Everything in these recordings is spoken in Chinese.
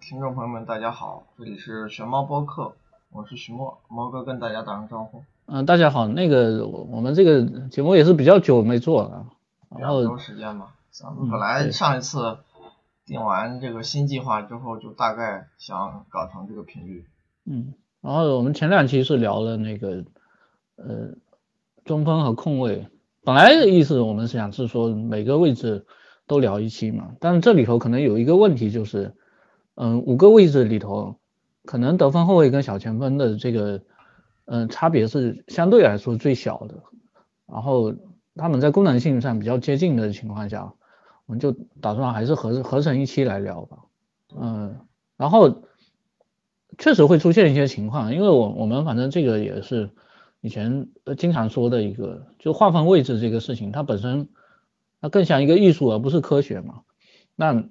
听众朋友们，大家好，这里是熊猫播客，我是徐墨，猫哥跟大家打声招呼。嗯，大家好，那个我们这个节目也是比较久没做了，然后时间嘛，咱们本来上一次定完这个新计划之后，就大概想搞成这个频率。嗯，然后我们前两期是聊了那个呃中锋和控卫，本来的意思我们想是说每个位置都聊一期嘛，但是这里头可能有一个问题就是，嗯，五个位置里头，可能得分后卫跟小前锋的这个嗯差别是相对来说最小的，然后他们在功能性上比较接近的情况下，我们就打算还是合合成一期来聊吧，嗯，然后确实会出现一些情况，因为我我们反正这个也是以前经常说的一个，就划分位置这个事情，它本身它更像一个艺术而不是科学嘛，那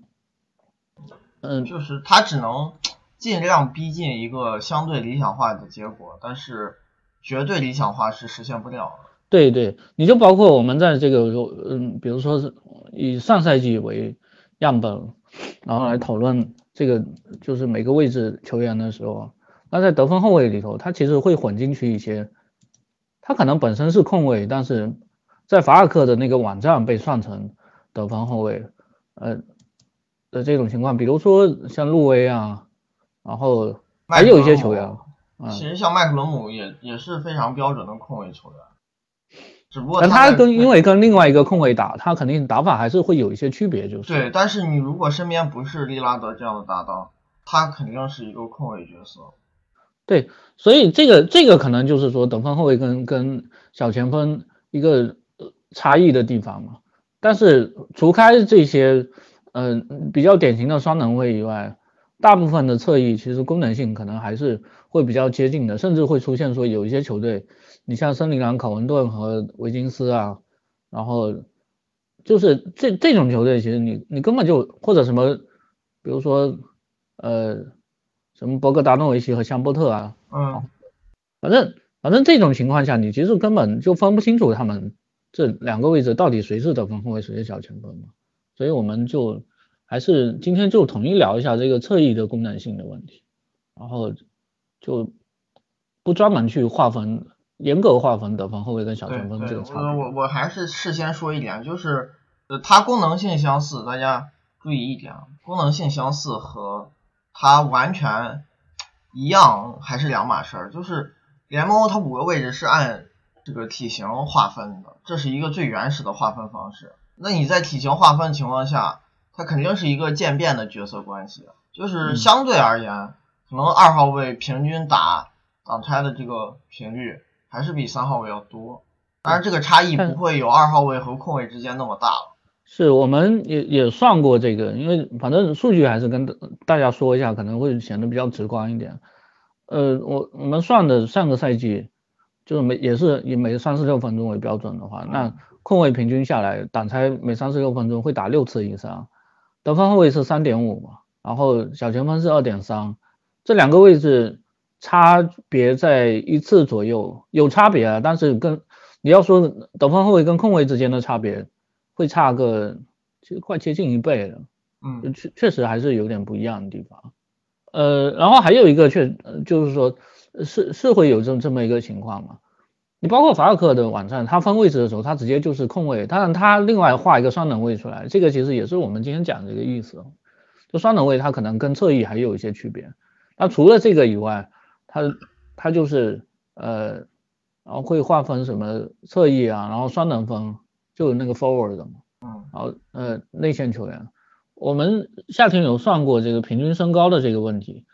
嗯就是他只能尽量逼近一个相对理想化的结果，但是绝对理想化是实现不了的。对对，你就包括我们在这个嗯，比如说是以上赛季为样本，然后来讨论这个就是每个位置球员的时候，那在得分后卫里头，他其实会混进去一些，他可能本身是控卫，但是在法尔克的那个网站被算成得分后卫，呃的这种情况，比如说像路威啊，然后还有一些球员，嗯其实像麦克伦姆也也是非常标准的控卫球员，只不过但他跟因为跟另外一个控卫打，他肯定打法还是会有一些区别，就是对，但是你如果身边不是利拉德这样的搭档，他肯定是一个控卫角色。对，所以这个这个可能就是说等分后卫跟跟小前锋一个呃差异的地方嘛。但是除开这些嗯、比较典型的双能位以外，大部分的侧翼其实功能性可能还是会比较接近的，甚至会出现说有一些球队，你像森林狼、考文顿和维金斯啊，然后就是这这种球队，其实你你根本就或者什么，比如说呃什么博格达诺维奇和香波特啊，嗯，反正反正这种情况下，你其实根本就分不清楚他们这两个位置到底谁是得分后卫，谁是小前锋嘛。所以我们就还是今天就统一聊一下这个侧翼的功能性的问题，然后就不专门去划分严格划分得分后卫跟小前锋这，个差别。我我我还是事先说一点，就是呃，它功能性相似，大家注意一点啊，功能性相似和它完全一样还是两码事儿。就是联盟它五个位置是按这个体型划分的，这是一个最原始的划分方式。那你在体型划分情况下，它肯定是一个渐变的角色关系，就是嗯相对而言，可能二号位平均打挡拆的这个频率还是比三号位要多。当然，这个差异不会有二号位和控卫之间那么大了。是我们也也算过这个，因为反正数据还是跟大大家说一下，可能会显得比较直观一点。呃，我我们算的上个赛季就是每也是以每三十六分钟为标准的话，那控卫平均下来挡拆每三十六分钟会打六次以上，得分后卫是三点五嘛，然后小前锋是二点三，这两个位置差别在一次左右，有差别啊，但是跟你要说得分后卫跟控卫之间的差别，会差个其实快接近一倍了，嗯确确实还是有点不一样的地方。呃，然后还有一个确呃就是说呃是是会有这这么一个情况嘛。你包括法尔克的网站，他分位置的时候，他直接就是空位，当然他另外画一个双等位出来，这个其实也是我们今天讲的一个意思。就双等位，它可能跟侧翼还有一些区别。那除了这个以外，它它就是呃，然后会划分什么侧翼啊，然后双能锋，就有那个 forward 的嘛。嗯然后呃内线球员，我们夏天有算过这个平均身高的这个问题，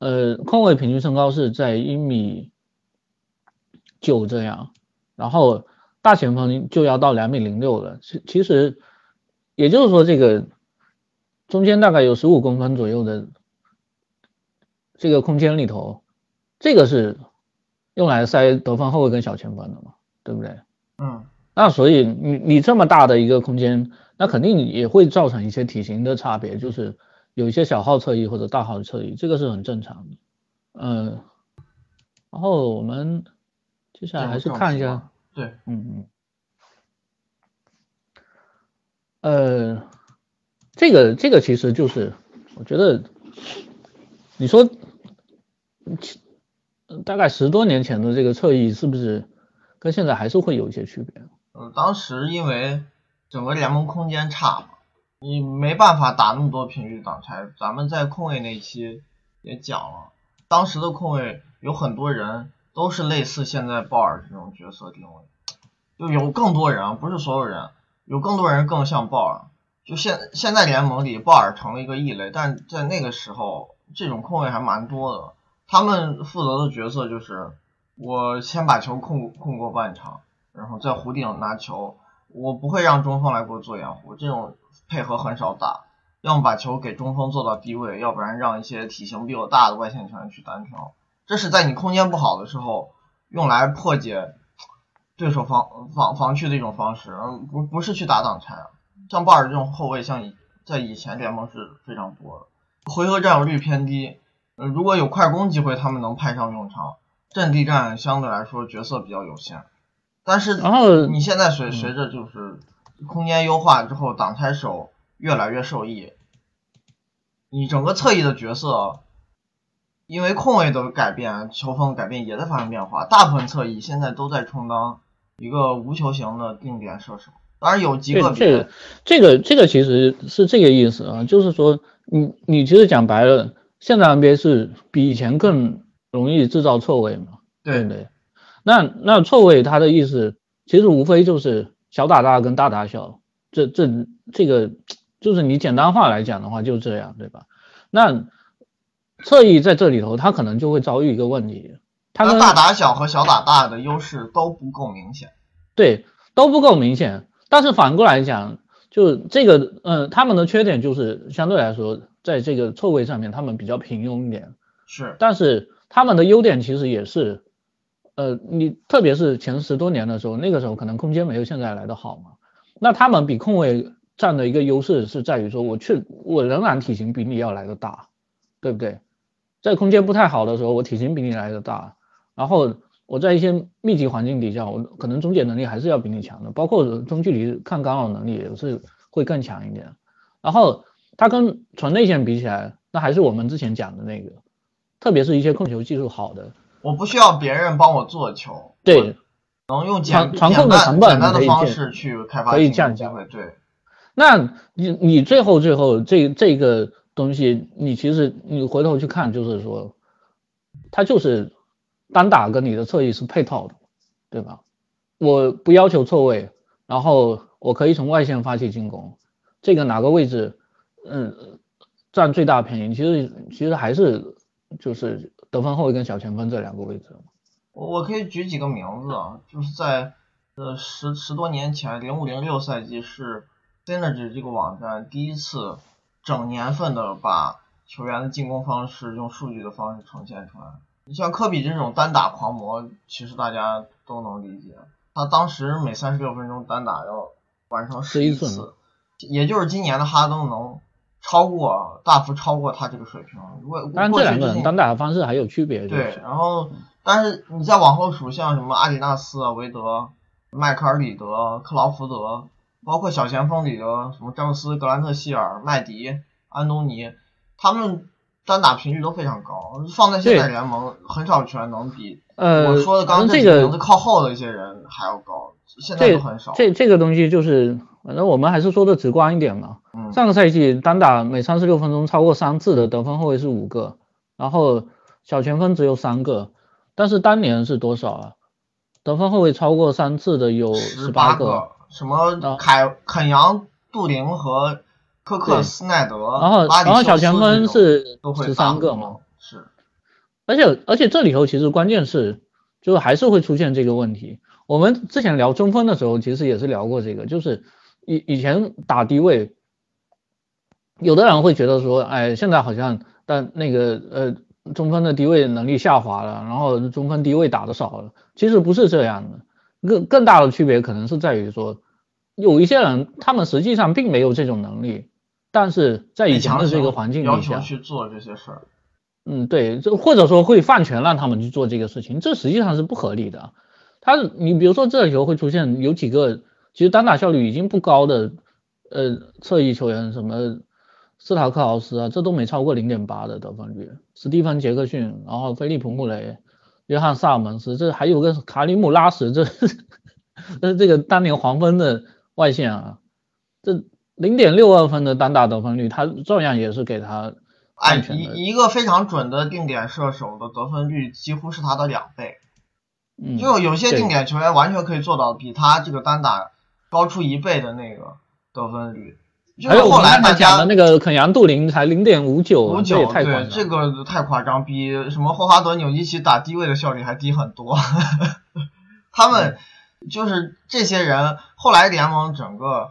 呃控卫平均身高是在一米九这样，然后大前锋就要到两米零六了，其其实也就是说这个中间大概有十五公分左右的这个空间里头，这个是用来塞得分后卫跟小前锋的嘛，对不对？嗯那所以你你这么大的一个空间，那肯定也会造成一些体型的差别，就是有一些小号侧翼或者大号侧翼，这个是很正常的。嗯，然后我们接下来还是看一下，对，嗯嗯，呃，这个这个其实就是我觉得你说，大概十多年前的这个侧翼是不是跟现在还是会有一些区别？呃，当时因为整个联盟空间差嘛，你没办法打那么多频率挡拆。咱们在控卫那期也讲了，当时的控卫有很多人都是类似现在鲍尔这种角色定位，就有更多人，不是所有人，有更多人更像鲍尔。就现现在联盟里，鲍尔成了一个异类，但在那个时候，这种控卫还蛮多的。他们负责的角色就是，我先把球控控过半场，然后在弧顶拿球，我不会让中锋来给我做掩护，这种配合很少打。要么把球给中锋做到低位，要不然让一些体型比我大的外线球员去单挑。这是在你空间不好的时候用来破解对手防防防区的一种方式，而不不是去打挡拆。像鲍尔这种后卫，像以在以前联盟是非常多的，回合占有率偏低，呃，如果有快攻机会，他们能派上用场。阵地战相对来说角色比较有限，但是然后你现在随随着就是空间优化之后，挡拆手越来越受益，你整个侧翼的角色，因为控卫的改变，球风改变也在发生变化，大部分侧翼现在都在充当一个无球型的定点射手。当然有几个这个这个这个其实是这个意思啊，就是说你你其实讲白了，现在 NBA 是比以前更容易制造错位嘛，对不对？那那错位它的意思其实无非就是小打大跟大打小，这这这个就是你简单化来讲的话就这样，对吧？那侧翼在这里头，他可能就会遭遇一个问题，它大打小和小打大的优势都不够明显，对，都不够明显。但是反过来讲，就这个，嗯，他们的缺点就是相对来说，在这个错位上面，他们比较平庸一点。是。但是他们的优点其实也是，呃，你特别是前十多年的时候，那个时候可能空间没有现在来的好嘛。那他们比控卫占的一个优势是在于说，我去，我仍然体型比你要来的大，对不对？在空间不太好的时候，我体型比你来的大，然后。我在一些密集环境底下，我可能终结能力还是要比你强的，包括中距离抗干扰能力也是会更强一点。然后它跟纯内线比起来，那还是我们之前讲的那个，特别是一些控球技术好的，我不需要别人帮我做球，对，能用简传控的成本简单的方式去开发可以降机会，对。那你你最后最后这这个东西，你其实你回头去看，就是说，它就是。单打跟你的侧翼是配套的，对吧？我不要求错位，然后我可以从外线发起进攻，这个哪个位置，嗯，占最大便宜？其实其实还是就是得分后卫跟小前锋这两个位置。我我可以举几个名字啊，就是在呃十十多年前，零五零六赛季是 Synergy 这个网站第一次整年份的把球员的进攻方式用数据的方式呈现出来。你像科比这种单打狂魔，其实大家都能理解。他当时每三十六分钟单打要完成十一次，也就是今年的哈登能超过大幅超过他这个水平。如果当然这两个人单打的方式还有区别。对，然后但是你再往后数，像什么阿迪纳斯啊、韦德、迈克尔·里德、克劳福德，包括小前锋里的什么詹姆斯、格兰特希尔、麦迪、安东尼，他们。单打频率都非常高，放在现在联盟很少球员能比呃我说的刚这个名字靠后的一些人还要高，现在都很少。这这个东西就是，反正我们还是说的直观一点嘛。嗯。上个赛季单打每三十六分钟超过三次的得分后卫是五个，然后小前锋只有三个，但是当年是多少啊？得分后卫超过三次的有十八个，什么凯肯扬、杜林和。科克斯奈德，然后然后小前锋是十三个嘛，是，而且而且这里头其实关键是，就是还是会出现这个问题。我们之前聊中锋的时候，其实也是聊过这个，就是以以前打低位，有的人会觉得说，哎，现在好像但那个呃中锋的低位能力下滑了，然后中锋低位打的少了，其实不是这样的，更更大的区别可能是在于说，有一些人他们实际上并没有这种能力。但是在以前的这个环境底下，去做这些事儿，嗯，对，就或者说会放权让他们去做这个事情，这实际上是不合理的。他，你比如说这里头会出现有几个其实单打效率已经不高的呃侧翼球员，什么斯塔克豪斯啊，这都没超过零点八的得分率。史蒂芬杰克逊，然后菲利普穆雷、约翰萨尔门斯，这还有个卡里姆拉什，这这是这个当年黄蜂的外线啊，这零点六二分的单打得分率，他照样也是给他安全的。一一个非常准的定点射手的得分率几乎是他的两倍，嗯，就有些定点球员完全可以做到比他这个单打高出一倍的那个得分率。还有后来大讲的那个肯扬杜林才零点五九，五九，对，这个太夸张，比什么霍华德纽基奇打低位的效率还低很多。他们就是这些人，后来联盟整个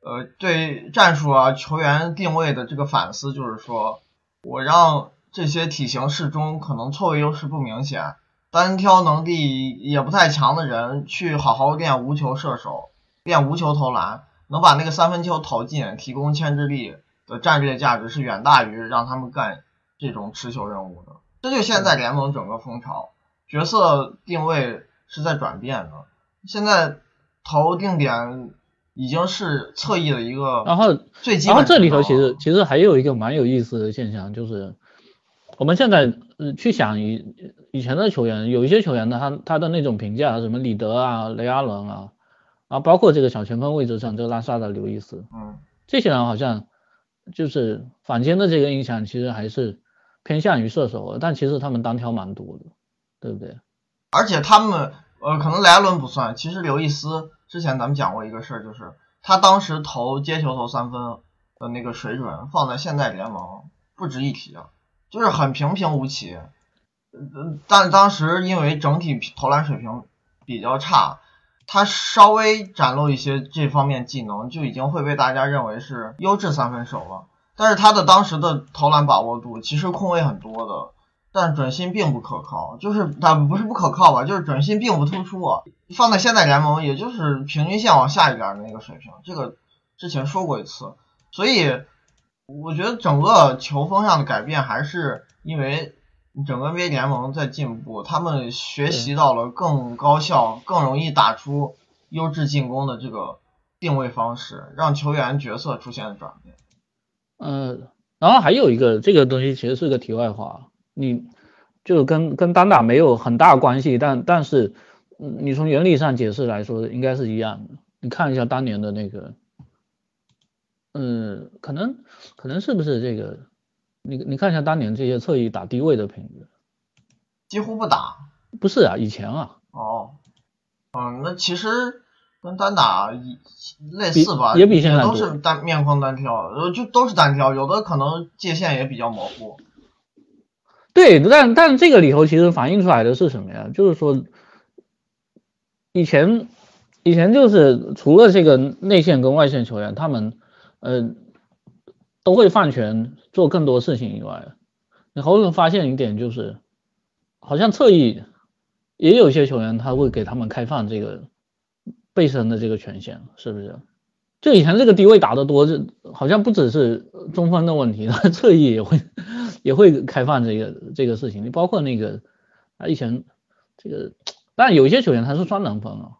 呃对战术啊、球员定位的这个反思，就是说我让这些体型适中、可能错位优势不明显、单挑能力也不太强的人去好好练无球射手，练无球投篮。能把那个三分球投进，提供牵制力的战略价值是远大于让他们干这种持球任务的。这就现在联盟整个风潮，角色定位是在转变的。现在投定点已经是侧翼的一个，然后最基本。然后这里头其实其实还有一个蛮有意思的现象，就是我们现在去想以以前的球员，有一些球员呢，他他的那种评价，什么里德啊、雷阿伦啊。啊，包括这个小前锋位置上，这个拉萨的刘易斯，嗯，这些人好像就是坊间的这个印象，其实还是偏向于射手，但其实他们单挑蛮多的，对不对？而且他们，呃，可能莱伦不算，其实刘易斯之前咱们讲过一个事儿，就是他当时投接球投三分的那个水准，放在现在联盟不值一提啊，就是很平平无奇。嗯，但当时因为整体投篮水平比较差。他稍微展露一些这方面技能，就已经会被大家认为是优质三分手了。但是他的当时的投篮把握度，其实空位很多的，但准心并不可靠。就是他不是不可靠吧，就是准心并不突出。啊放在现在联盟，也就是平均线往下一点的那个水平。这个之前说过一次，所以我觉得整个球风上的改变还是因为。整个 NBA 联盟在进步，他们学习到了更高效、更容易打出优质进攻的这个定位方式，让球员角色出现了转变。嗯，然后还有一个这个东西其实是个题外话，你就跟跟单打没有很大关系，但但是你从原理上解释来说，应该是一样的。你看一下当年的那个，嗯，可能可能是不是这个？你你看一下当年这些侧翼打低位的频率，几乎不打。不是啊，以前啊。哦，嗯，那其实跟单打类似吧，也比现在都是单面框单挑，呃，就都是单挑，有的可能界限也比较模糊。对，但但这个里头其实反映出来的是什么呀？就是说，以前以前就是除了这个内线跟外线球员，他们呃都会放权。做更多事情以外，你后面发现一点就是，好像侧翼也有些球员他会给他们开放这个背身的这个权限，是不是？就以前这个低位打得多，这好像不只是中锋的问题，侧翼也会也会开放这个这个事情。你包括那个啊以前这个，但有些球员他是双能锋啊，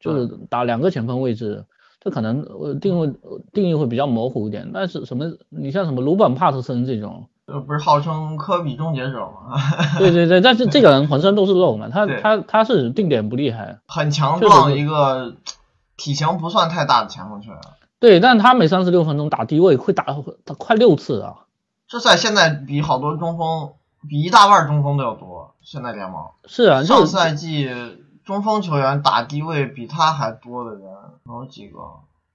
就是打两个前锋位置。这可能呃定位定义会比较模糊一点，但是什么你像什么鲁本帕特森这种，呃不是号称科比终结者吗？对对对，但是这个人浑身都是肉嘛，他他他是定点不厉害，很强壮一个体型不算太大的前锋球员。对，但他每三十六分钟打低位会打他快六次啊，这在现在比好多中锋比一大半中锋都要多，现在联盟是啊，上赛季。中锋球员打低位比他还多的人有几个？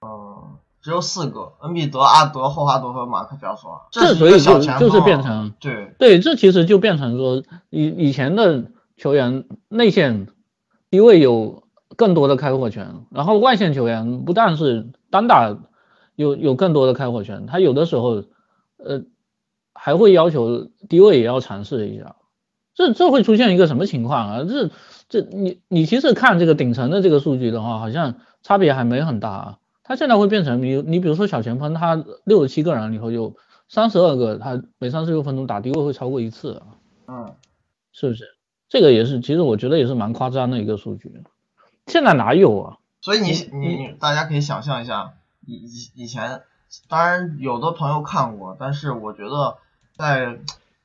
嗯，只有四个：恩比德、阿德、霍华德和马克加索。这所以就就是变成对对，这其实就变成说，以以前的球员内线低位有更多的开火权，然后外线球员不但是单打有有更多的开火权，他有的时候呃还会要求低位也要尝试一下。这这会出现一个什么情况啊？这这你你其实看这个顶层的这个数据的话，好像差别还没很大啊。他现在会变成你你比如说小前锋，他六十七个人里头有三十二个，他每三十六分钟打低位会超过一次啊。嗯，是不是？这个也是，其实我觉得也是蛮夸张的一个数据。现在哪有啊？所以你你大家可以想象一下，以以以前当然有的朋友看过，但是我觉得在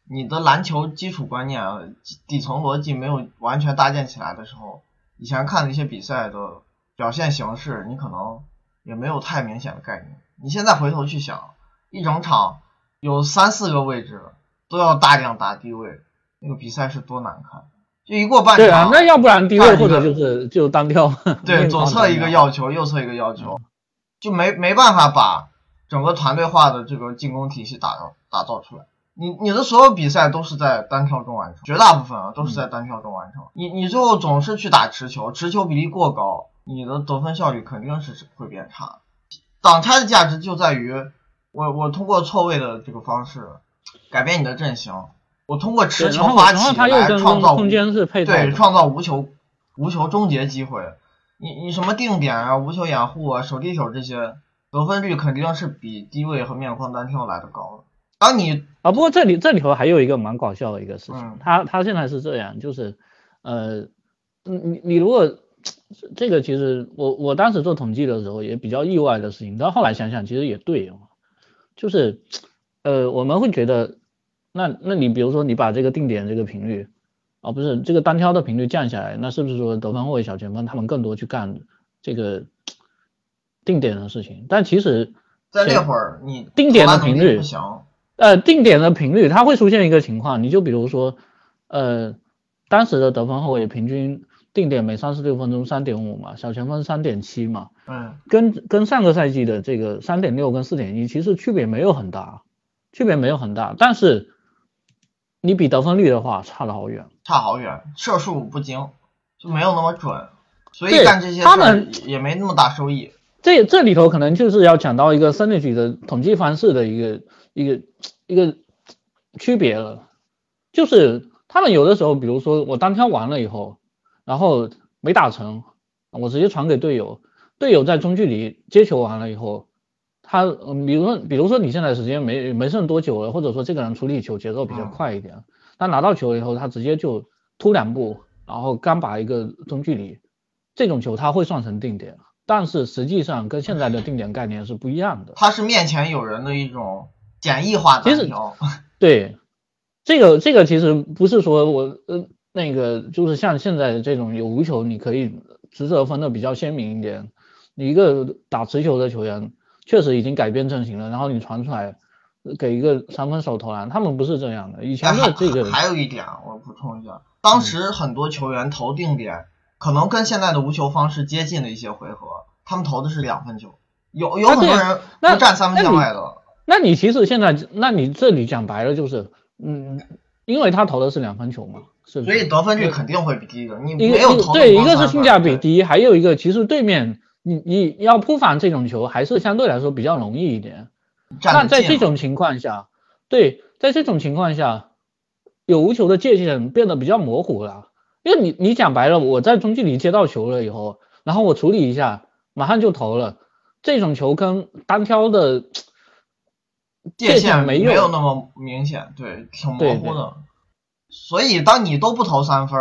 你的篮球基础观念、啊、底层逻辑没有完全搭建起来的时候，以前看的一些比赛的表现形式，你可能也没有太明显的概念。你现在回头去想，一整场有三四个位置都要大量打低位，那个比赛是多难看。就一过半场，对啊，那要不然低位或者就是就单挑，对，左侧一个要求，右侧一个要求，就没没办法把整个团队化的这个进攻体系打造打造出来。你你的所有比赛都是在单挑中完成，绝大部分啊都是在单挑中完成。你你最后总是去打持球，持球比例过高，你的得分效率肯定是会变差。挡拆的价值就在于我我通过错位的这个方式改变你的阵型。我通过持球发起来创造空间是配对创造无球无球终结机会，你你什么定点啊、无球掩护啊、手递手这些得分率肯定是比低位和面框单挑来的高。当你啊，不过这里这里头还有一个蛮搞笑的一个事情，嗯他他现在是这样，就是呃，你你如果这个其实我我当时做统计的时候也比较意外的事情，但后来想想其实也对哦，就是呃我们会觉得。那那你比如说你把这个定点这个频率，哦不是这个单挑的频率降下来，那是不是说得分后卫、小前锋他们更多去干这个定点的事情？但其实在那会儿你定点的频率不行，呃定点的频率它会出现一个情况，你就比如说呃当时的得分后卫平均定点每三十六分钟三点五嘛，小前锋三点七嘛，嗯，跟跟上个赛季的这个三点六跟四点一其实区别没有很大，区别没有很大，但是。你比得分率的话，差了好远，差好远，射术不精，就没有那么准，所以干这些他们也没那么大收益。这这里头可能就是要讲到一个 percentage 的统计方式的一个一个一个区别了，就是他们有的时候，比如说我单挑完了以后，然后没打成，我直接传给队友，队友在中距离接球完了以后。他嗯，比如说，比如说你现在时间没没剩多久了，或者说这个人处理球节奏比较快一点，他拿到球以后，他直接就突两步，然后干把一个中距离，这种球他会算成定点，但是实际上跟现在的定点概念是不一样的。他是面前有人的一种简易化单挑。对，这个这个其实不是说我呃那个就是像现在这种有无球你可以职责分的比较鲜明一点，你一个打持球的球员。确实已经改变阵型了，然后你传出来给一个三分手投篮，他们不是这样的。以前的这个还有一点，我补充一下，当时很多球员投定点，可能跟现在的无球方式接近的一些回合，他们投的是两分球，有有很多人不站三分线外的。那你其实现在，那你这里讲白了就是，嗯，因为他投的是两分球嘛，是所以得分率肯定会比低的。你没有投对，一个是性价比低，还有一个其实对面。你你要扑防这种球还是相对来说比较容易一点。那在这种情况下，对，在这种情况下，有无球的界限变得比较模糊了。因为你你讲白了，我在中距离接到球了以后，然后我处理一下，马上就投了。这种球跟单挑的界限没有那么明显，对，挺模糊的。所以当你都不投三分，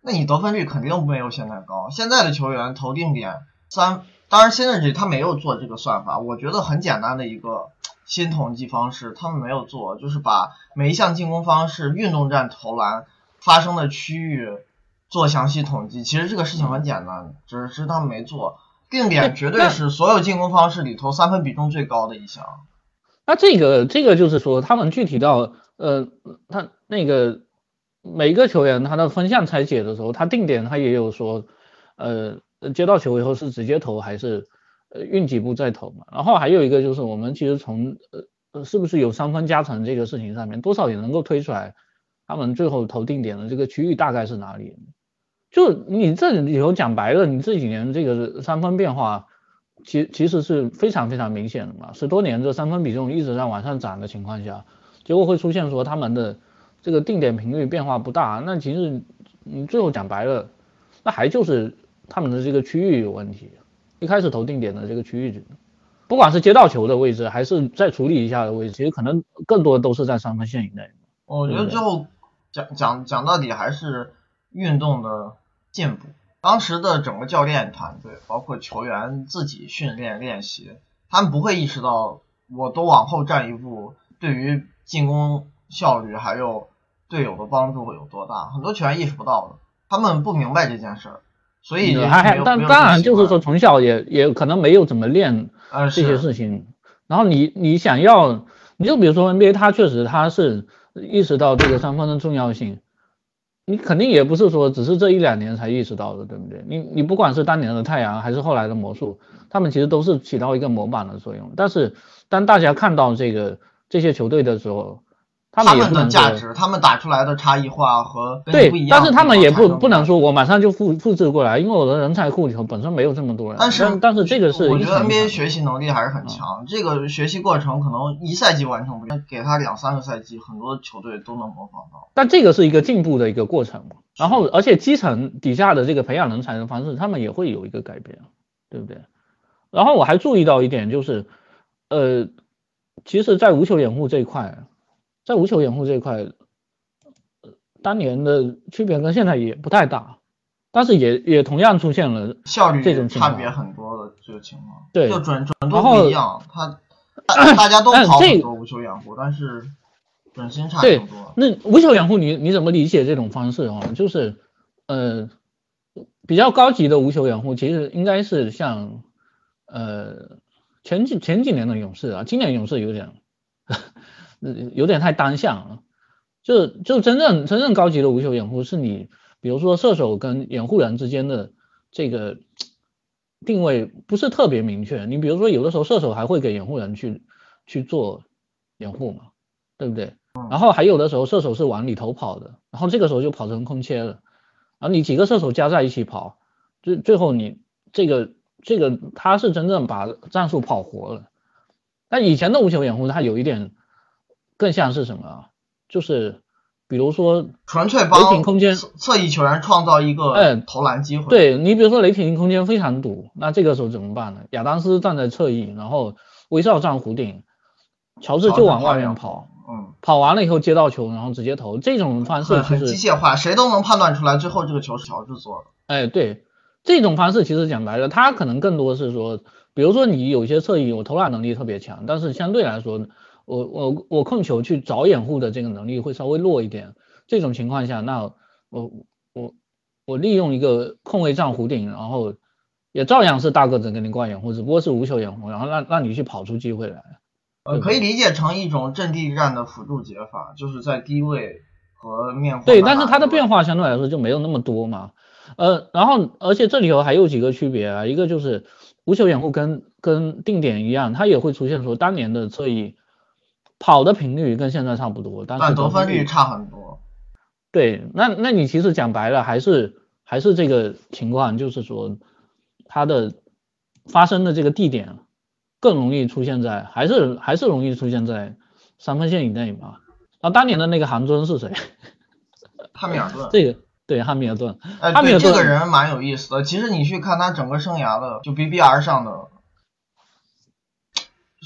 那你得分率肯定没有现在高。现在的球员投定点。三，当然现在这他没有做这个算法，我觉得很简单的一个新统计方式，他们没有做，就是把每一项进攻方式运动战投篮发生的区域做详细统计。其实这个事情很简单，只是他们没做。定点绝对是所有进攻方式里头三分比重最高的一项。那这个这个就是说，他们具体到呃，他那个每个球员他的分项拆解的时候，他定点他也有说呃。接到球以后是直接投还是呃运几步再投嘛？然后还有一个就是我们其实从呃是不是有三分加成这个事情上面，多少也能够推出来他们最后投定点的这个区域大概是哪里？就你这里头讲白了，你这几年这个三分变化其其实是非常非常明显的嘛。十多年这三分比重一直在往上涨的情况下，结果会出现说他们的这个定点频率变化不大，那其实你最后讲白了，那还就是。他们的这个区域有问题，一开始投定点的这个区域，不管是接到球的位置，还是再处理一下的位置，其实可能更多都是在三分线以内。我觉得最后讲讲讲到底还是运动的进步。当时的整个教练团队，包括球员自己训练练习，他们不会意识到我都往后站一步，对于进攻效率还有队友的帮助会有多大？很多球员意识不到的，他们不明白这件事儿，所以但当然就是说从小也也可能没有怎么练这些事情，然后你你想要，你就比如说 NBA，他确实他是意识到这个三分的重要性。你肯定也不是说只是这一两年才意识到的，对不对？你你不管是当年的太阳还是后来的魔术，他们其实都是起到一个模板的作用。但是当大家看到这个这些球队的时候，他们的价值，他们打出来的差异化和对，但是他们也不不能说我马上就复复制过来，因为我的人才库里头本身没有这么多人。但是但是这个是我觉得 NBA 学习能力还是很强，这个学习过程可能一赛季完成不了，给他两三个赛季，很多球队都能模仿到。但这个是一个进步的一个过程嘛，然后而且基层底下的这个培养人才的方式，他们也会有一个改变，对不对？然后我还注意到一点就是，呃，其实，在无球掩护这一块。在无球掩护这一块，当年的区别跟现在也不太大，但是也也同样出现了效率这种差别很多的这个情况。对，就准准度不一样，他 大家都跑很多无球掩护，但是准心差很多。那无球掩护你你怎么理解这种方式啊？就是呃比较高级的无球掩护，其实应该是像呃前几前几年的勇士啊，今年勇士有点。有点太单向了，就就真正真正高级的无球掩护是你，比如说射手跟掩护人之间的这个定位不是特别明确。你比如说有的时候射手还会给掩护人去去做掩护嘛，对不对？然后还有的时候射手是往里头跑的，然后这个时候就跑成空切了，然后你几个射手加在一起跑，最最后你这个这个他是真正把战术跑活了。但以前的无球掩护他有一点。更像是什么？就是比如说纯粹帮雷霆空间侧翼球员创造一个投篮机会。对你比如说雷霆空间非常堵，那这个时候怎么办呢？亚当斯站在侧翼，然后威少站弧顶，乔治就往外面跑，嗯，跑完了以后接到球，然后直接投。这种方式很机械化，谁都能判断出来最后这个球是乔治做的。哎，对，这种方式其实讲白了，他可能更多是说，比如说你有些侧翼我投篮能力特别强，但是相对来说。我我我控球去找掩护的这个能力会稍微弱一点，这种情况下，那我我我利用一个空位站弧顶，然后也照样是大个子给你挂掩护，只不过是无球掩护，然后让让你去跑出机会来。呃，可以理解成一种阵地战的辅助解法，就是在低位和面对，但是它的变化相对来说就没有那么多嘛。呃，然后而且这里头还有几个区别啊，一个就是无球掩护跟跟定点一样，它也会出现说当年的侧翼。跑的频率跟现在差不多，但是得分率差很多。对，那那你其实讲白了，还是还是这个情况，就是说它的发生的这个地点更容易出现在，还是还是容易出现在三分线以内嘛？那当年的那个韩尊是谁？汉密尔顿。这个对汉密尔顿。哎，对，这个人蛮有意思的。其实你去看他整个生涯的，就 BBR 上的。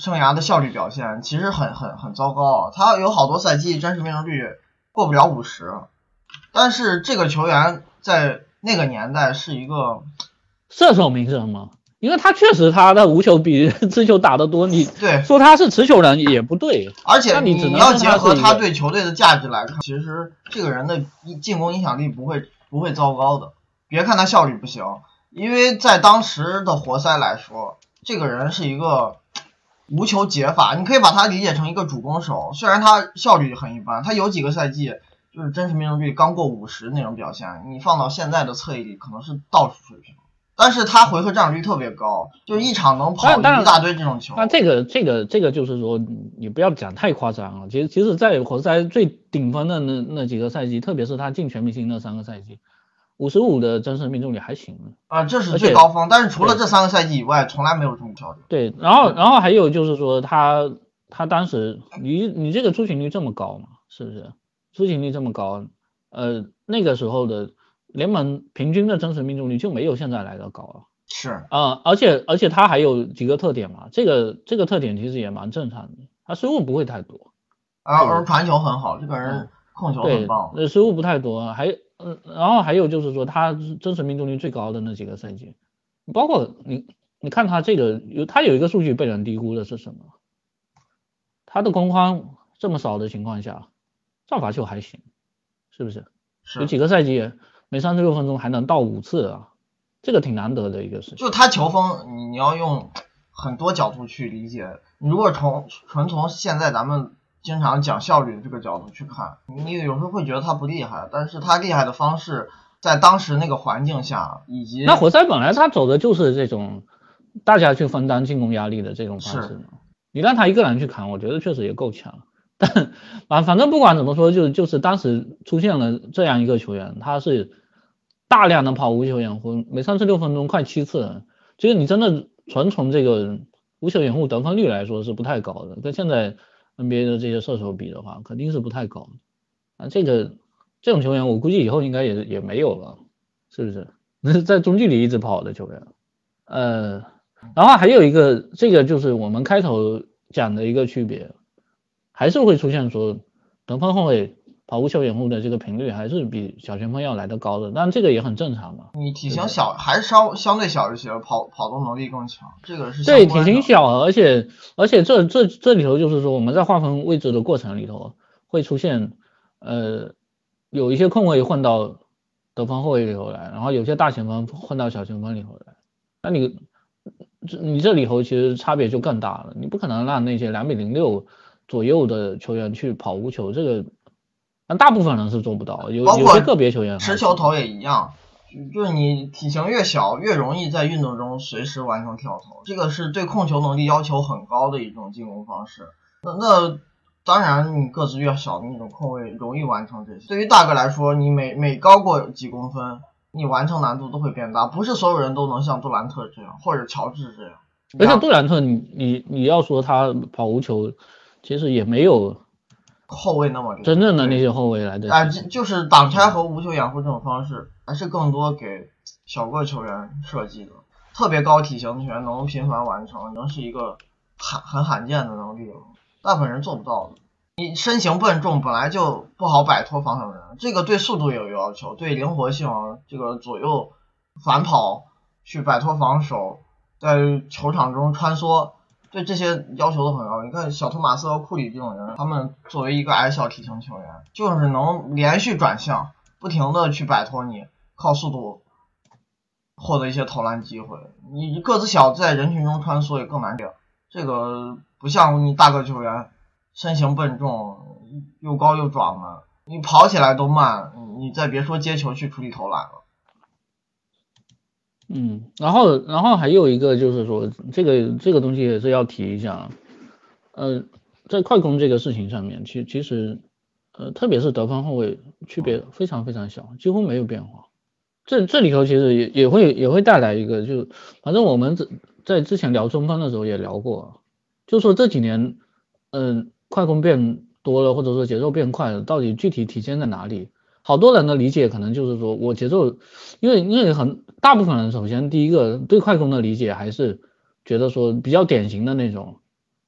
生涯的效率表现其实很很很糟糕，他有好多赛季真实命中率过不了五十，但是这个球员在那个年代是一个射手名声吗？因为他确实他的无球比持球打得多，你对说他是持球人也不对，而且你你要结合他对球队的价值来看，其实这个人的进攻影响力不会不会糟糕的。别看他效率不行，因为在当时的活塞来说，这个人是一个。无球解法，你可以把它理解成一个主攻手，虽然他效率很一般，他有几个赛季就是真实命中率刚过五十那种表现，你放到现在的侧翼里可能是倒数水平，但是他回合占有率特别高，就一场能跑一大堆这种球。那这个这个这个就是说，你不要讲太夸张了。其实其实，在活塞最顶峰的那那几个赛季，特别是他进全明星那三个赛季。五十五的真实命中率还行啊，这是最高峰。但是除了这三个赛季以外，从来没有这么高的。对，然后然后还有就是说他他当时你你这个出勤率这么高嘛，是不是？出勤率这么高，呃，那个时候的联盟平均的真实命中率就没有现在来的高了。是啊，而且而且他还有几个特点嘛，这个这个特点其实也蛮正常的，他失误不会太多，而而传球很好，这个人控球很棒，呃，失误不太多，还。嗯，然后还有就是说，他真实命中率最高的那几个赛季，包括你，你看他这个有，他有一个数据被人低估的是什么？他的攻框这么少的情况下，造罚球还行，是不是？有几个赛季每三十六分钟还能到五次啊，这个挺难得的一个事情。就他球风，你你要用很多角度去理解。如果从纯从现在咱们经常讲效率的这个角度去看，你有时候会觉得他不厉害，但是他厉害的方式，在当时那个环境下，以及那活塞本来他走的就是这种大家去分担进攻压力的这种方式嘛。你让他一个人去扛，我觉得确实也够强。但反反正不管怎么说，就就是当时出现了这样一个球员，他是大量的跑无球掩护，每三十六分钟快七次。其实你真的纯从这个无球掩护得分率来说是不太高的，跟现在 NBA 的这些射手比的话，肯定是不太高啊。这个这种球员，我估计以后应该也也没有了，是不是？那是在中距离一直跑的球员。呃，然后还有一个，这个就是我们开头讲的一个区别。还是会出现说得分后卫跑无球掩护的这个频率还是比小前锋要来的高的，但这个也很正常嘛。你体型小还是稍相对小一些，跑跑动能力更强，这个是对体型小，而且而且这这这里头就是说我们在划分位置的过程里头会出现呃有一些空位混到得分后卫里头来，然后有些大前锋混到小前锋里头来，那你这你这里头其实差别就更大了，你不可能让那些两米零六。左右的球员去跑无球，这个，但大部分人是做不到，有有些个别球员持球投也一样，就是你体型越小，越容易在运动中随时完成跳投，这个是对控球能力要求很高的一种进攻方式。那那当然，你个子越小的那种控卫容易完成这些。对于大个来说，你每每高过几公分，你完成难度都会变大，不是所有人都能像杜兰特这样，或者乔治这样。而且杜兰特，你你你要说他跑无球。其实也没有后卫那么真正的那些后卫来的，啊，就就是挡拆和无球掩护这种方式，还是更多给小个球员设计的。特别高体型的球员能频繁完成，能是一个罕很罕见的能力了，大部分人做不到的。你身形笨重，本来就不好摆脱防守人，这个对速度也有要求，对灵活性，这个左右反跑去摆脱防守，在球场中穿梭。对这些要求都很高。你看小托马斯和库里这种人，他们作为一个矮小体型球员，就是能连续转向，不停的去摆脱你，靠速度获得一些投篮机会。你个子小，在人群中穿梭也更难点。这个不像你大个球员，身形笨重，又高又壮的，你跑起来都慢，你再别说接球去处理投篮了。嗯，然后，然后还有一个就是说，这个这个东西也是要提一下，呃，在快攻这个事情上面，其其实，呃，特别是得分后卫区别非常非常小，几乎没有变化。这这里头其实也也会也会带来一个，就反正我们在在之前聊中锋的时候也聊过，就说这几年，嗯，快攻变多了，或者说节奏变快了，到底具体体现在哪里？好多人的理解可能就是说我节奏，因为因为很大部分人首先第一个对快攻的理解还是觉得说比较典型的那种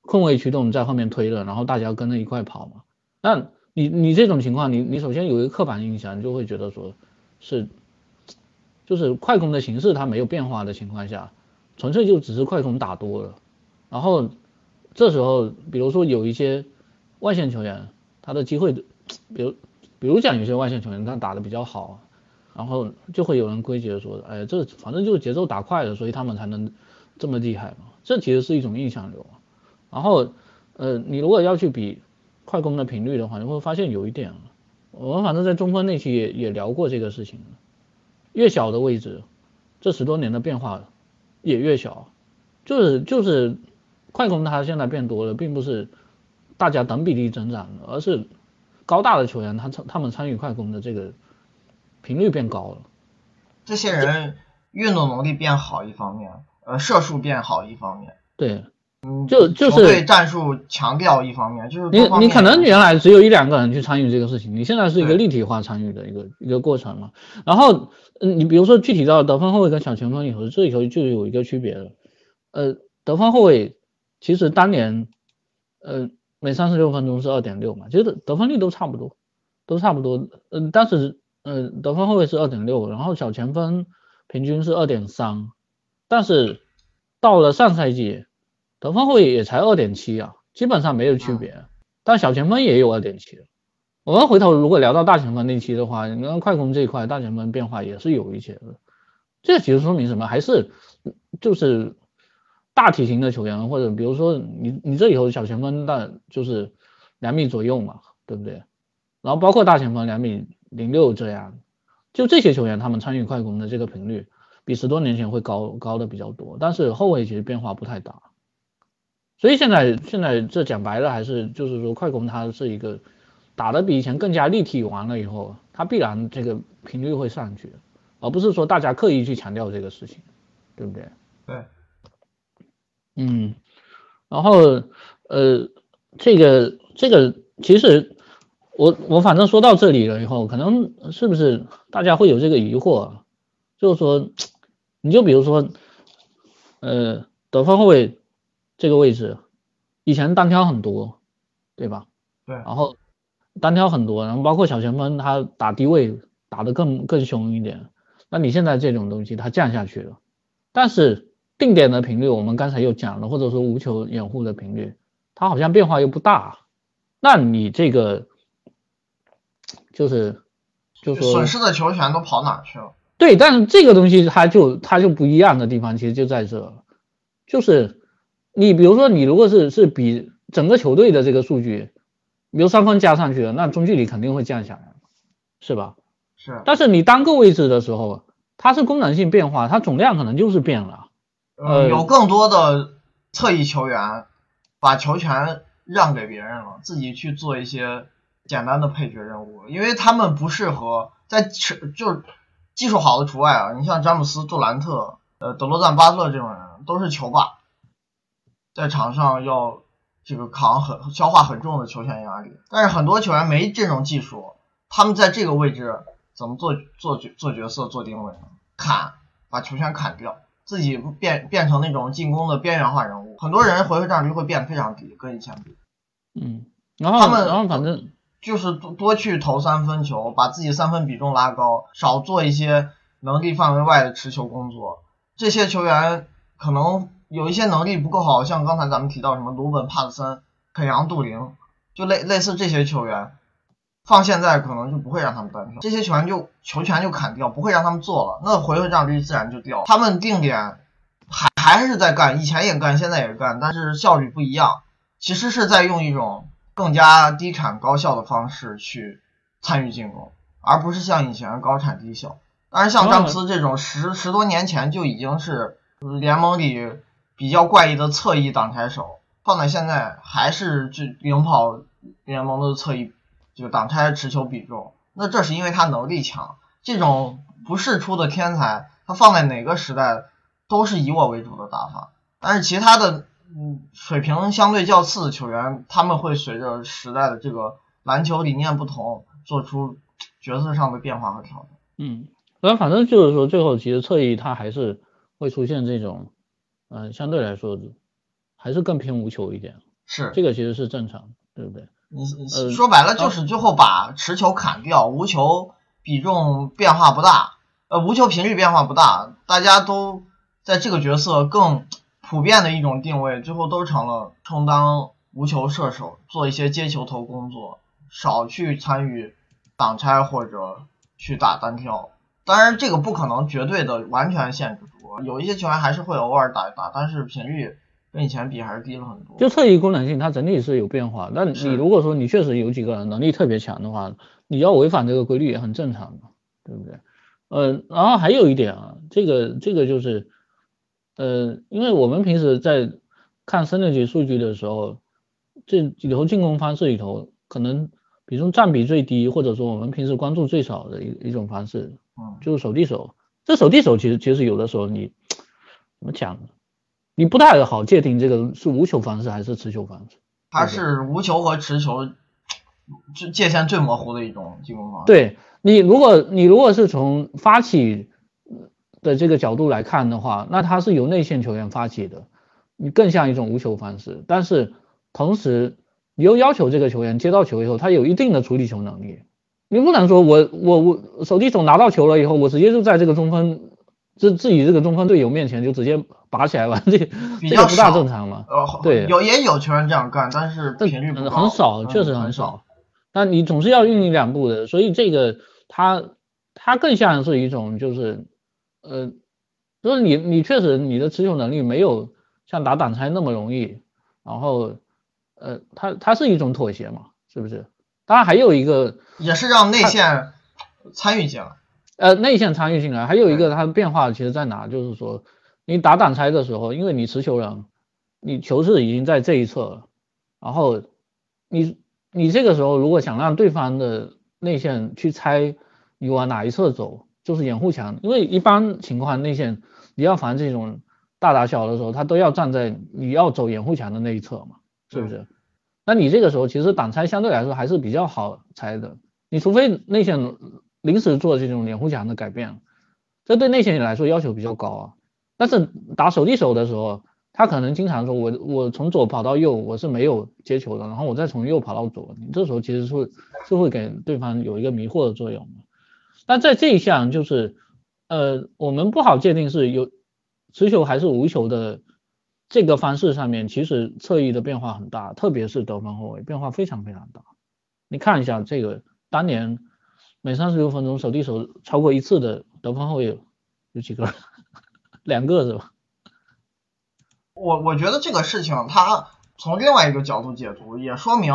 控卫驱动在后面推的，然后大家跟着一块跑嘛。那你你这种情况，你你首先有一个刻板印象，就会觉得说是就是快攻的形式它没有变化的情况下，纯粹就只是快攻打多了。然后这时候比如说有一些外线球员，他的机会，比如。比如讲有些外线球员他打的比较好，然后就会有人归结说，哎，这反正就是节奏打快了，所以他们才能这么厉害嘛。这其实是一种印象流。然后，呃，你如果要去比快攻的频率的话，你会发现有一点，我们反正在中锋那期也也聊过这个事情，越小的位置，这十多年的变化也越小，就是就是快攻它现在变多了，并不是大家等比例增长，而是。高大的球员，他参他们参与快攻的这个频率变高了。这些人运动能力变好一方面，呃，射术变好一方面。对，嗯，就就是对战术强调一方面，就是你你可能原来只有一两个人去参与这个事情，你现在是一个立体化参与的一个一个过程嘛。然后，嗯，你比如说具体到得分后卫跟小前锋以后，这里头就有一个区别了。呃，得分后卫其实当年，呃。每三十六分钟是二点六嘛，其实得分率都差不多，都差不多。嗯，但是嗯，得分后卫是二点六，然后小前锋平均是二点三，但是到了上赛季，得分后卫也才二点七啊，基本上没有区别。但小前锋也有二点七。我们回头如果聊到大前锋那期的话，你看快攻这一块大前锋变化也是有一些的。这其实说明什么？还是就是大体型的球员，或者比如说你你这里头小前锋大就是两米左右嘛，对不对？然后包括大前锋两米零六这样，就这些球员他们参与快攻的这个频率比十多年前会高高的比较多。但是后卫其实变化不太大，所以现在现在这讲白了还是就是说快攻它是一个。打的比以前更加立体，完了以后，它必然这个频率会上去，而不是说大家刻意去强调这个事情，对不对？对。嗯，然后呃，这个这个其实我我反正说到这里了以后，可能是不是大家会有这个疑惑，就是说，你就比如说呃，得分后卫这个位置，以前单挑很多，对吧？对。然后。单挑很多，然后包括小前锋，他打低位打得更更凶一点。那你现在这种东西它降下去了，但是定点的频率我们刚才又讲了，或者说无球掩护的频率，它好像变化又不大。那你这个就是就说损失的球权都跑哪去了？对，但是这个东西它就它就不一样的地方，其实就在这，就是你比如说你如果是是比整个球队的这个数据。比如三分加上去了，那中距离肯定会降下来，是吧？是。但是你单个位置的时候，它是功能性变化，它总量可能就是变了。呃，有更多的侧翼球员把球权让给别人了，自己去做一些简单的配角任务，因为他们不适合在球就技术好的除外啊。你像詹姆斯、杜兰特、呃德罗赞、巴特这种人都是球霸，在场上要。这个扛很消化很重的球权压力，但是很多球员没这种技术，他们在这个位置怎么做做角做角色做定位呢？砍，把球权砍掉，自己变变成那种进攻的边缘化人物，很多人回合占有率会变非常低，跟以前比。嗯，然后他们然后反正就是多多去投三分球，把自己三分比重拉高，少做一些能力范围外的持球工作。这些球员可能。有一些能力不够好，像刚才咱们提到什么鲁本、帕特森、肯扬、杜林，就类类似这些球员，放现在可能就不会让他们单挑，这些球员就球权就砍掉，不会让他们做了，那回合占有率自然就掉。他们定点还还是在干，以前也干，现在也干，但是效率不一样，其实是在用一种更加低产高效的方式去参与进攻，而不是像以前高产低效。但是像詹姆斯这种十十多年前就已经是联盟里。比较怪异的侧翼挡拆手，放在现在还是这领跑联盟的侧翼，这个挡拆持球比重。那这是因为他能力强，这种不世出的天才，他放在哪个时代都是以我为主的打法。但是其他的，嗯，水平相对较次的球员，他们会随着时代的这个篮球理念不同，做出角色上的变化和调整。嗯，那反正就是说，最后其实侧翼他还是会出现这种。嗯，相对来说还是更偏无球一点，是这个其实是正常，对不对？你说白了就是最后把持球砍掉，无球比重变化不大，呃，无球频率变化不大，大家都在这个角色更普遍的一种定位，最后都成了充当无球射手，做一些接球头工作，少去参与挡拆或者去打单挑。当然，这个不可能绝对的完全限制住。有一些球员还是会偶尔打一打，但是频率跟以前比还是低了很多。就侧翼功能性，它整体是有变化。但你如果说你确实有几个人能力特别强的话，你要违反这个规律也很正常的，对不对？呃，然后还有一点啊，这个这个就是，呃，因为我们平时在看深度级数据的时候，这里头进攻方式里头，可能比如说占比最低，或者说我们平时关注最少的一一种方式，嗯，就是手递手。这手递手其实其实有的时候你 怎么讲呢？你不太好界定这个是无球方式还是持球方式。它是无球和持球就界限最模糊的一种进攻方式。对你，如果你如果是从发起的这个角度来看的话，那它是由内线球员发起的，你更像一种无球方式。但是同时你又要求这个球员接到球以后，他有一定的处理球能力。你不能说我我我手递手拿到球了以后，我直接就在这个中锋自自己这个中锋队友面前就直接拔起来玩，这这个不大正常嘛？呃，对，有也有球员这样干，但是频率不很少，确实很少。那你总是要运一两步的，所以这个他他更像是一种就是呃，就是你你确实你的持球能力没有像打挡拆那么容易，然后呃，他他是一种妥协嘛，是不是？当然还有一个也是让内线参与进来。呃，内线参与进来，还有一个它的变化，其实在哪？就是说，你打挡拆的时候，因为你持球人，你球是已经在这一侧了，然后你你这个时候如果想让对方的内线去猜你往哪一侧走，就是掩护墙，因为一般情况内线你要防这种大打小的时候，他都要站在你要走掩护墙的那一侧嘛，是不是？那你这个时候其实挡拆相对来说还是比较好拆的，你除非内线。临时做这种脸护墙的改变，这对内线来说要求比较高啊。但是打手递手的时候，他可能经常说，我我从左跑到右，我是没有接球的，然后我再从右跑到左，你这时候其实是是会给对方有一个迷惑的作用的。但在这一项就是，呃，我们不好界定是有持球还是无球的这个方式上面，其实侧翼的变化很大，特别是得分后卫变化非常非常大。你看一下这个当年。每三十六分钟手递手超过一次的得分后卫有几个？两个是吧？我我觉得这个事情，他从另外一个角度解读，也说明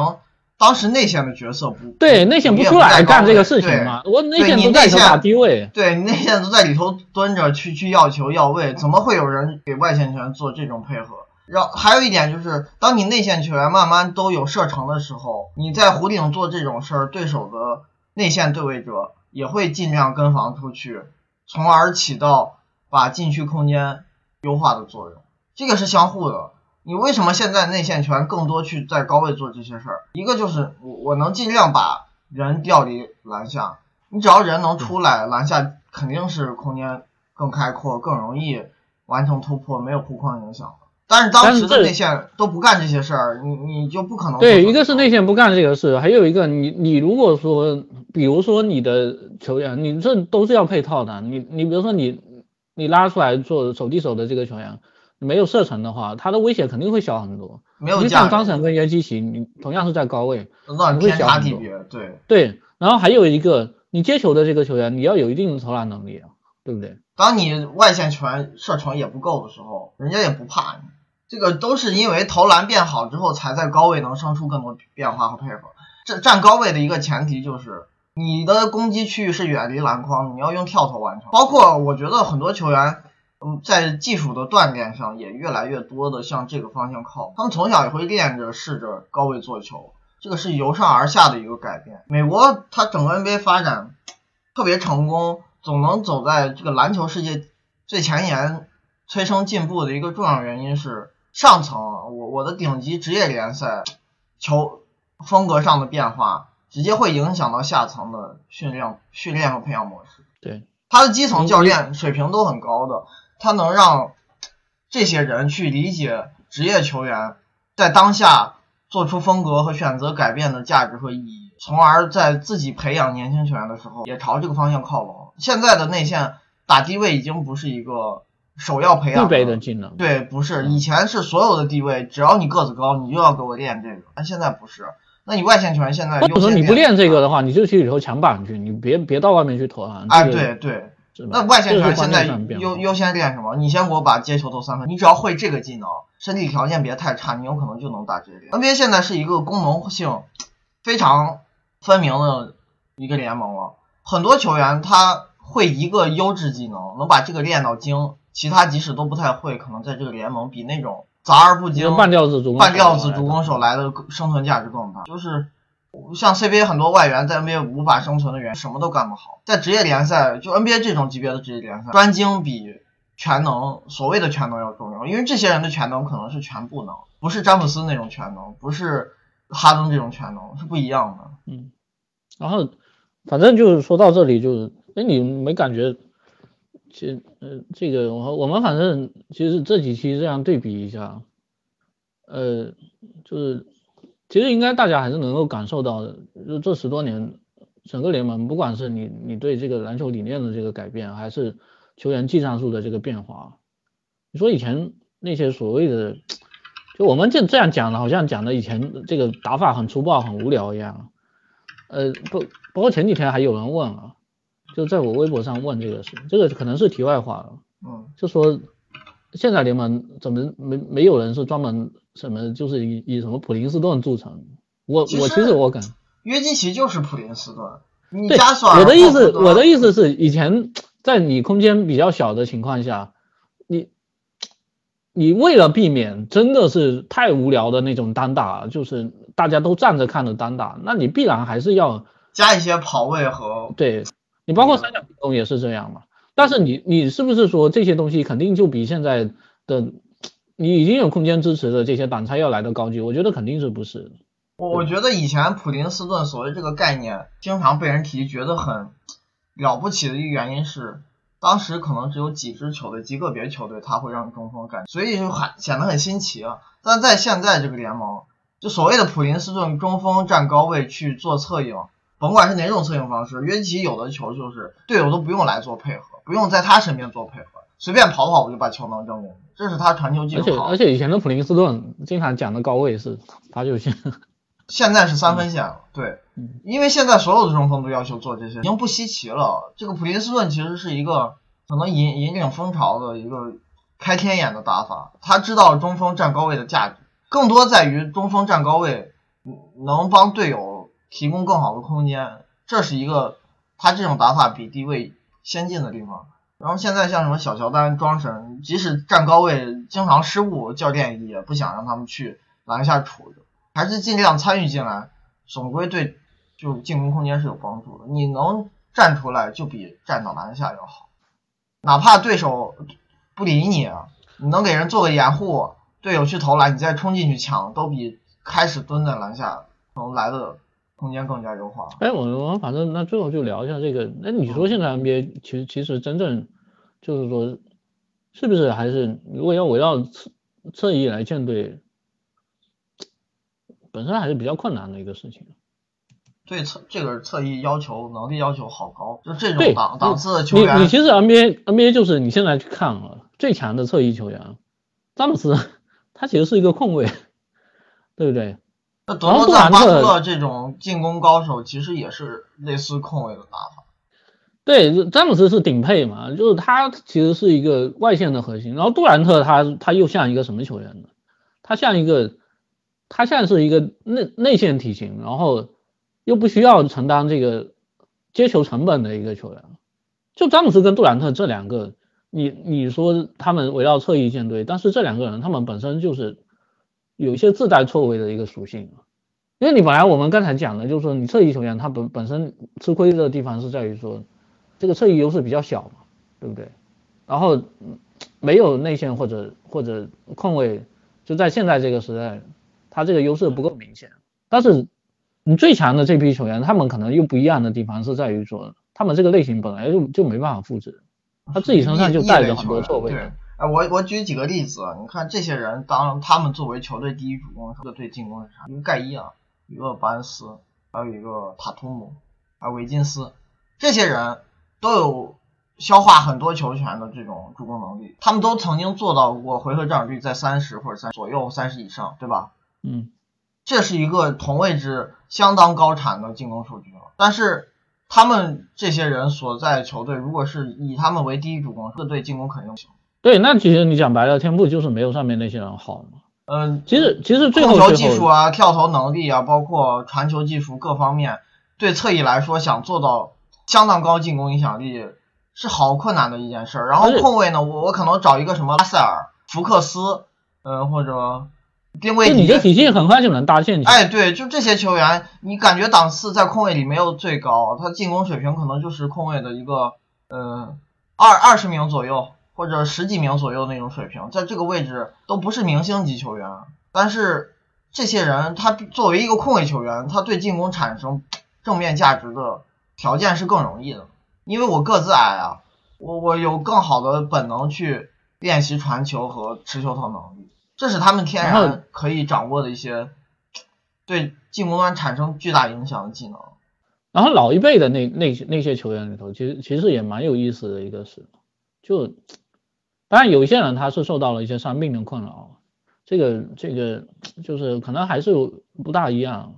当时内线的角色不对，内线不出来干这个事情嘛？我内线都在打低位，对，内线都在里头蹲着去去要球要位，怎么会有人给外线球员做这种配合？然后还有一点就是，当你内线球员慢慢都有射程的时候，你在弧顶做这种事儿，对手的。内线对位者也会尽量跟防出去，从而起到把禁区空间优化的作用。这个是相互的。你为什么现在内线球员更多去在高位做这些事儿？一个就是我我能尽量把人调离篮下，你只要人能出来，篮下肯定是空间更开阔，更容易完成突破，没有护框影响的。但是当时的内线都不干这些事儿，你你就不可能。对，一个是内线不干这个事，还有一个你你如果说，比如说你的球员，你这都是要配套的。你你比如说你你拉出来做手递手的这个球员，没有射程的话，他的威胁肯定会小很多。没有像张晨跟约基奇，你同样是在高位，你会小很多。对对，然后还有一个你接球的这个球员，你要有一定的投篮能力啊，对不对？当你外线传射程也不够的时候，人家也不怕你。这个都是因为投篮变好之后，才在高位能生出更多变化和配合。这站高位的一个前提就是你的攻击区域是远离篮筐，你要用跳投完成。包括我觉得很多球员，嗯，在技术的锻炼上也越来越多的向这个方向靠。他们从小也会练着试着高位做球，这个是由上而下的一个改变。美国它整个 NBA 发展特别成功，总能走在这个篮球世界最前沿，催生进步的一个重要原因是。上层，我我的顶级职业联赛球风格上的变化，直接会影响到下层的训练、训练和培养模式。对，他的基层教练水平都很高的，他能让这些人去理解职业球员在当下做出风格和选择改变的价值和意义，从而在自己培养年轻球员的时候也朝这个方向靠拢。现在的内线打低位已经不是一个。首要培养必备的技能，对，不是以前是所有的地位，只要你个子高，你就要给我练这个。但现在不是，那你外线球员现在，或者说你不练这个的话，你就去里头抢板去，你别别到外面去投篮。哎，对对，那外线球员现在优优先练什么？你先给我把接球投三分，你只要会这个技能，身体条件别太差，你有可能就能打这个。NBA 现在是一个功能性非常分明的一个联盟了，很多球员他会一个优质技能，能把这个练到精。其他即使都不太会，可能在这个联盟比那种杂而不精、半吊子主半吊子主攻手来的生存价值更大。就是像 CBA 很多外援在 NBA 无法生存的原因，什么都干不好。在职业联赛，就 NBA 这种级别的职业联赛，专精比全能所谓的全能要重要，因为这些人的全能可能是全部能，不是詹姆斯那种全能，不是哈登这种全能，是不一样的。嗯，然后反正就是说到这里，就是哎，你没感觉？其呃，这个我我们反正其实这几期这样对比一下，呃，就是其实应该大家还是能够感受到的，就这十多年整个联盟，不管是你你对这个篮球理念的这个改变，还是球员技战术的这个变化。你说以前那些所谓的，就我们这这样讲的，好像讲的以前这个打法很粗暴、很无聊一样。呃，不，包括前几天还有人问啊，就在我微博上问这个事，这个可能是题外话了。嗯，就说现在联盟怎么没没有人是专门什么，就是以以什么普林斯顿著称。我我其实我感约基奇就是普林斯顿。你对加索尔我的意思，我的意思是，以前在你空间比较小的情况下，你你为了避免真的是太无聊的那种单打，就是大家都站着看的单打，那你必然还是要加一些跑位和对你包括三角进攻也是这样嘛。但是你你是不是说这些东西肯定就比现在的你已经有空间支持的这些挡拆要来的高级？我觉得肯定是不是的。我我觉得以前普林斯顿所谓这个概念经常被人提，觉得很了不起的一个原因是，当时可能只有几支球队、极个别球队他会让中锋干，所以就很显得很新奇啊。但在现在这个联盟，就所谓的普林斯顿中锋站高位去做策应，甭管是哪种策应方式，约基奇有的球就是队友都不用来做配合，不用在他身边做配合，随便跑跑我就把球能扔进去，这是他传球技而且术好而。且以前的普林斯顿经常讲的高位是罚球线，现在是三分线了，对嗯，因为现在所有的中锋都要求做这些，已经不稀奇了。这个普林斯顿其实是一个可能引引领风潮的一个开天眼的打法，他知道中锋站高位的价值，更多在于中锋站高位嗯能帮队友提供更好的空间，这是一个他这种打法比低位先进的地方。然后现在像什么小乔丹、庄神，即使站高位经常失误，教练也不想让他们去篮下杵着。还是尽量参与进来，总归对就进攻空间是有帮助的。你能站出来，就比站到篮下要好。哪怕对手不理你，你能给人做个掩护，队友去投篮，你再冲进去抢，都比开始蹲在篮下能来的空间更加优化。哎，我我反正那最后就聊一下这个。那你说现在 NBA 其实其实真正就是说，是不是还是如果要围绕侧侧翼来建队，本身还是比较困难的一个事情。对侧这个侧翼要求能力要求好高，就这种档档次的球你员，你其实 NBA NBA 就是你现在去看啊，最强的侧翼球员，詹姆斯他其实是一个控卫，对不对？那德罗赞、巴特特勒这种进攻高手，其实也是类似控卫的打法。对，詹姆斯是顶配嘛，就是他其实是一个外线的核心，然后杜兰特他他又像一个什么球员呢？他像一个，他像是一个内内线体型，然后又不需要承担这个接球成本的一个球员。就詹姆斯跟杜兰特这两个，你你说他们围绕侧翼建队，但是这两个人他们本身就是有一些自带错位的一个属性。因为你本来我们刚才讲的就是说，你侧翼球员他本本身吃亏的地方是在于说。这个侧翼优势比较小嘛，对不对？然后没有内线或者或者控卫，就在现在这个时代，他这个优势不够明显。但是你最强的这批球员，他们可能又不一样的地方是在于说，他们这个类型本来就就没办法复制，他自己身上就带着很多错位。对，哎，我我举几个例子，你看这些人，当他们作为球队第一主攻，这个队进攻是啥？一个盖伊啊，一个巴恩斯，还有一个塔图姆，还有维金斯，这些人。都有消化很多球权的这种助攻能力，他们都曾经做到过回合占有率在三十或者三左右，三十以上，对吧？嗯，这是一个同位置相当高产的进攻数据了。但是他们这些人所在球队，如果是以他们为第一主攻，这个队进攻肯定不行。对，那其实你讲白了，天赋就是没有上面那些人好嘛。嗯，其实其实最后控球技术啊、跳投能力啊，包括传球技术各方面，对侧翼来说想做到。相当高进攻影响力是好困难的一件事儿。然后控卫呢，我我可能找一个什么拉塞尔、福克斯，嗯或者丁威迪。你的体系很快就能搭建起来。哎，对，就这些球员，你感觉档次在控卫里没有最高，他进攻水平可能就是控卫的一个呃二二十名左右或者十几名左右那种水平，在这个位置都不是明星级球员。但是这些人他作为一个控卫球员，他对进攻产生正面价值的。条件是更容易的，因为我个子矮啊，我我有更好的本能去练习传球和持球投能力，这是他们天然可以掌握的一些对进攻端产生巨大影响的技能。然后老一辈的那那那些球员里头，其实其实也蛮有意思的一个是，就当然有一些人他是受到了一些伤病的困扰，这个这个就是可能还是不大一样。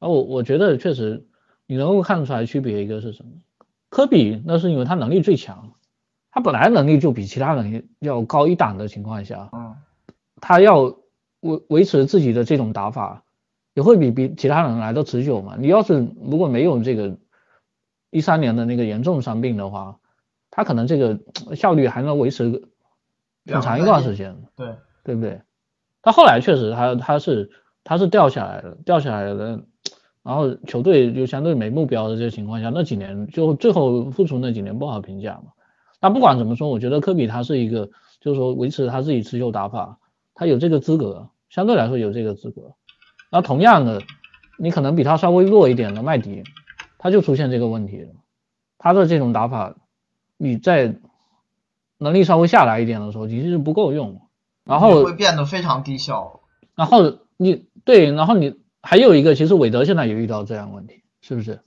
而我我觉得确实你能够看出来区别一个是什么？科比那是因为他能力最强，他本来能力就比其他人要高一档的情况下，嗯，他要维维持自己的这种打法，也会比比其他人来的持久嘛。你要是如果没有这个一三年的那个严重伤病的话，他可能这个 效率还能维持很长一段时间，对对不对？他后来确实他他是他是掉下来了，掉下来了。然后球队就相对没目标的这个情况下，那几年就最后付出那几年不好评价嘛。那不管怎么说，我觉得科比他是一个，就是说维持他自己持球打法，他有这个资格，相对来说有这个资格。那同样的，你可能比他稍微弱一点的麦迪，他就出现这个问题了。他的这种打法，你在能力稍微下来一点的时候，其实是不够用，然后会变得非常低效。然后你对，然后你。还有一个，其实韦德现在也遇到这样问题，是不是？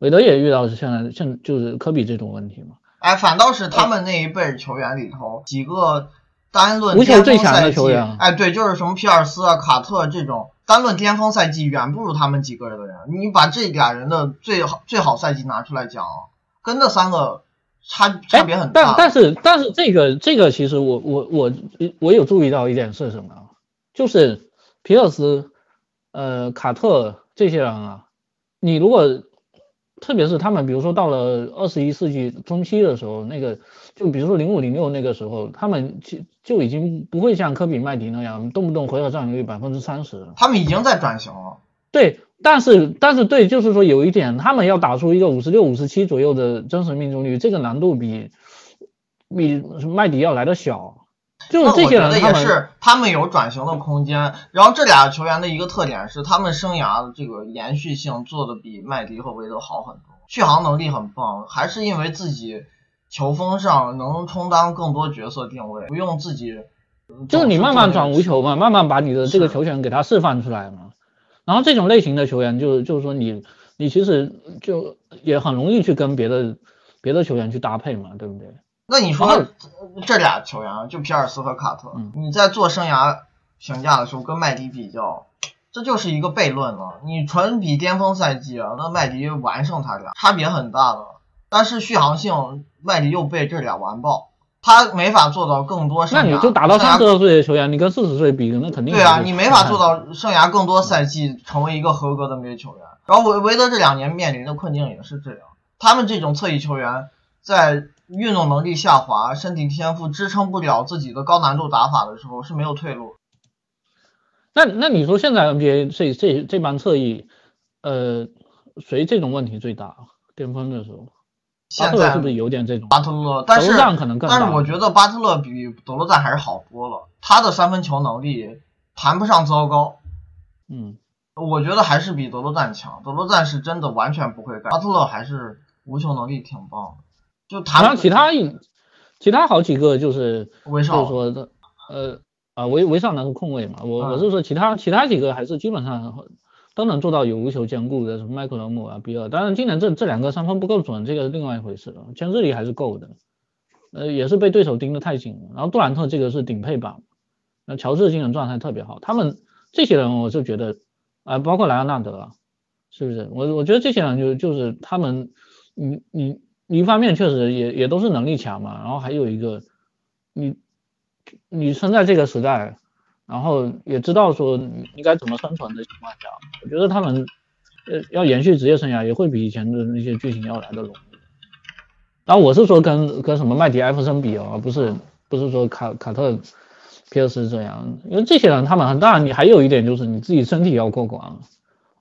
韦德也遇到现在现就是科比这种问题嘛？哎，反倒是他们那一辈球员里头几个单论无球最强的球员，哎，对，就是什么皮尔斯啊、卡特这种单论巅峰赛季远不如他们几个人的人。你把这俩人的最好最好赛季拿出来讲，跟那三个差差别很大。但但是但是这个这个其实我我我我有注意到一点是什么？就是皮尔斯。呃，卡特这些人啊，你如果特别是他们，比如说到了二十一世纪中期的时候，那个就比如说零五零六那个时候，他们就就已经不会像科比麦迪那样动不动回合占有率百分之三十，他们已经在转型了。对，但是但是对，就是说有一点，他们要打出一个五十六五十七左右的真实命中率，这个难度比比麦迪要来的小。就是这些人，也是他们有转型的空间。然后这俩球员的一个特点是，他们生涯的这个延续性做的比麦迪和韦德好很多，续航能力很棒，还是因为自己球风上能充当更多角色定位，不用自己。就是你慢慢转无球嘛，慢慢把你的这个球权给他释放出来嘛。然后这种类型的球员，就就是说你你其实就也很容易去跟别的别的球员去搭配嘛，对不对？那你说这俩球员，就皮尔斯和卡特，你在做生涯评价的时候跟麦迪比较，这就是一个悖论了。你纯比巅峰赛季啊，那麦迪完胜他俩，差别很大的。但是续航性，麦迪又被这俩完爆，他没法做到更多。那你就打到三十多岁的球员，你跟四十岁比，那肯定对啊，你没法做到生涯更多赛季成为一个合格的 NBA 球员。然后维维德这两年面临的困境也是这样，他们这种侧翼球员在。运动能力下滑，身体天赋支撑不了自己的高难度打法的时候是没有退路。那那你说现在 NBA 这这这帮侧翼，呃，谁这种问题最大？巅峰的时候，巴特勒是不是有点这种？巴特勒，但是可能更但是我觉得巴特勒比德罗赞还是好多了。他的三分球能力谈不上糟糕，嗯，我觉得还是比德罗赞强。德罗赞是真的完全不会干，巴特勒还是无球能力挺棒的。就谈其他一，其他好几个就是就是说的，呃啊维维少那是控卫嘛，我我是说其他其他几个还是基本上都能做到有无球兼顾的，什么麦克罗姆啊比尔，当然今年这这两个三分不够准，这个是另外一回事了，牵制力还是够的，呃也是被对手盯得太紧了，然后杜兰特这个是顶配版，那乔治今年状态特别好，他们这些人我就觉得啊包括莱昂纳德，是不是？我我觉得这些人就就是他们你你。一方面确实也也都是能力强嘛，然后还有一个，你你生在这个时代，然后也知道说应该怎么生存的情况下，我觉得他们呃要延续职业生涯也会比以前的那些剧情要来的容易。然后我是说跟跟什么麦迪艾弗森比哦，不是不是说卡卡特皮尔斯这样，因为这些人他们当然你还有一点就是你自己身体要过关，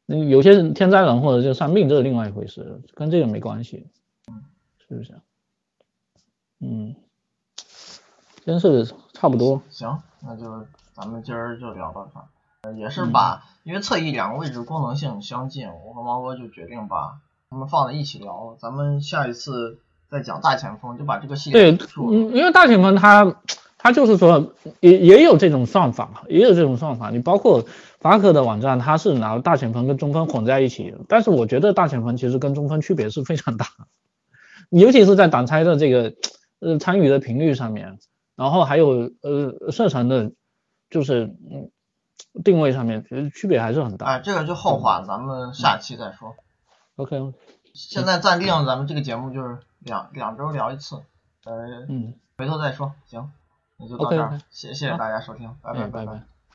有些天灾人或者就伤病这是另外一回事，跟这个没关系。是不是？嗯，真是差不多。行，那就咱们今儿就聊到这儿。也是把，因为侧翼两个位置功能性相近，我和毛哥就决定把他们放在一起聊。咱们下一次再讲大前锋，就把这个系列对，嗯，因为大前锋他他就是说也也有这种算法，也有这种算法。你包括法克的网站，他是拿大前锋跟中锋混在一起，但是我觉得大前锋其实跟中锋区别是非常大。尤其是在挡拆的这个呃参与的频率上面，然后还有呃射程的，就是嗯定位上面，其实区别还是很大。哎，这个就后话，咱们下期再说。OK，现在暂定咱们这个节目就是两两周聊一次，呃，嗯，回头再说。行，那就到这儿谢谢谢大家收听，拜拜拜拜。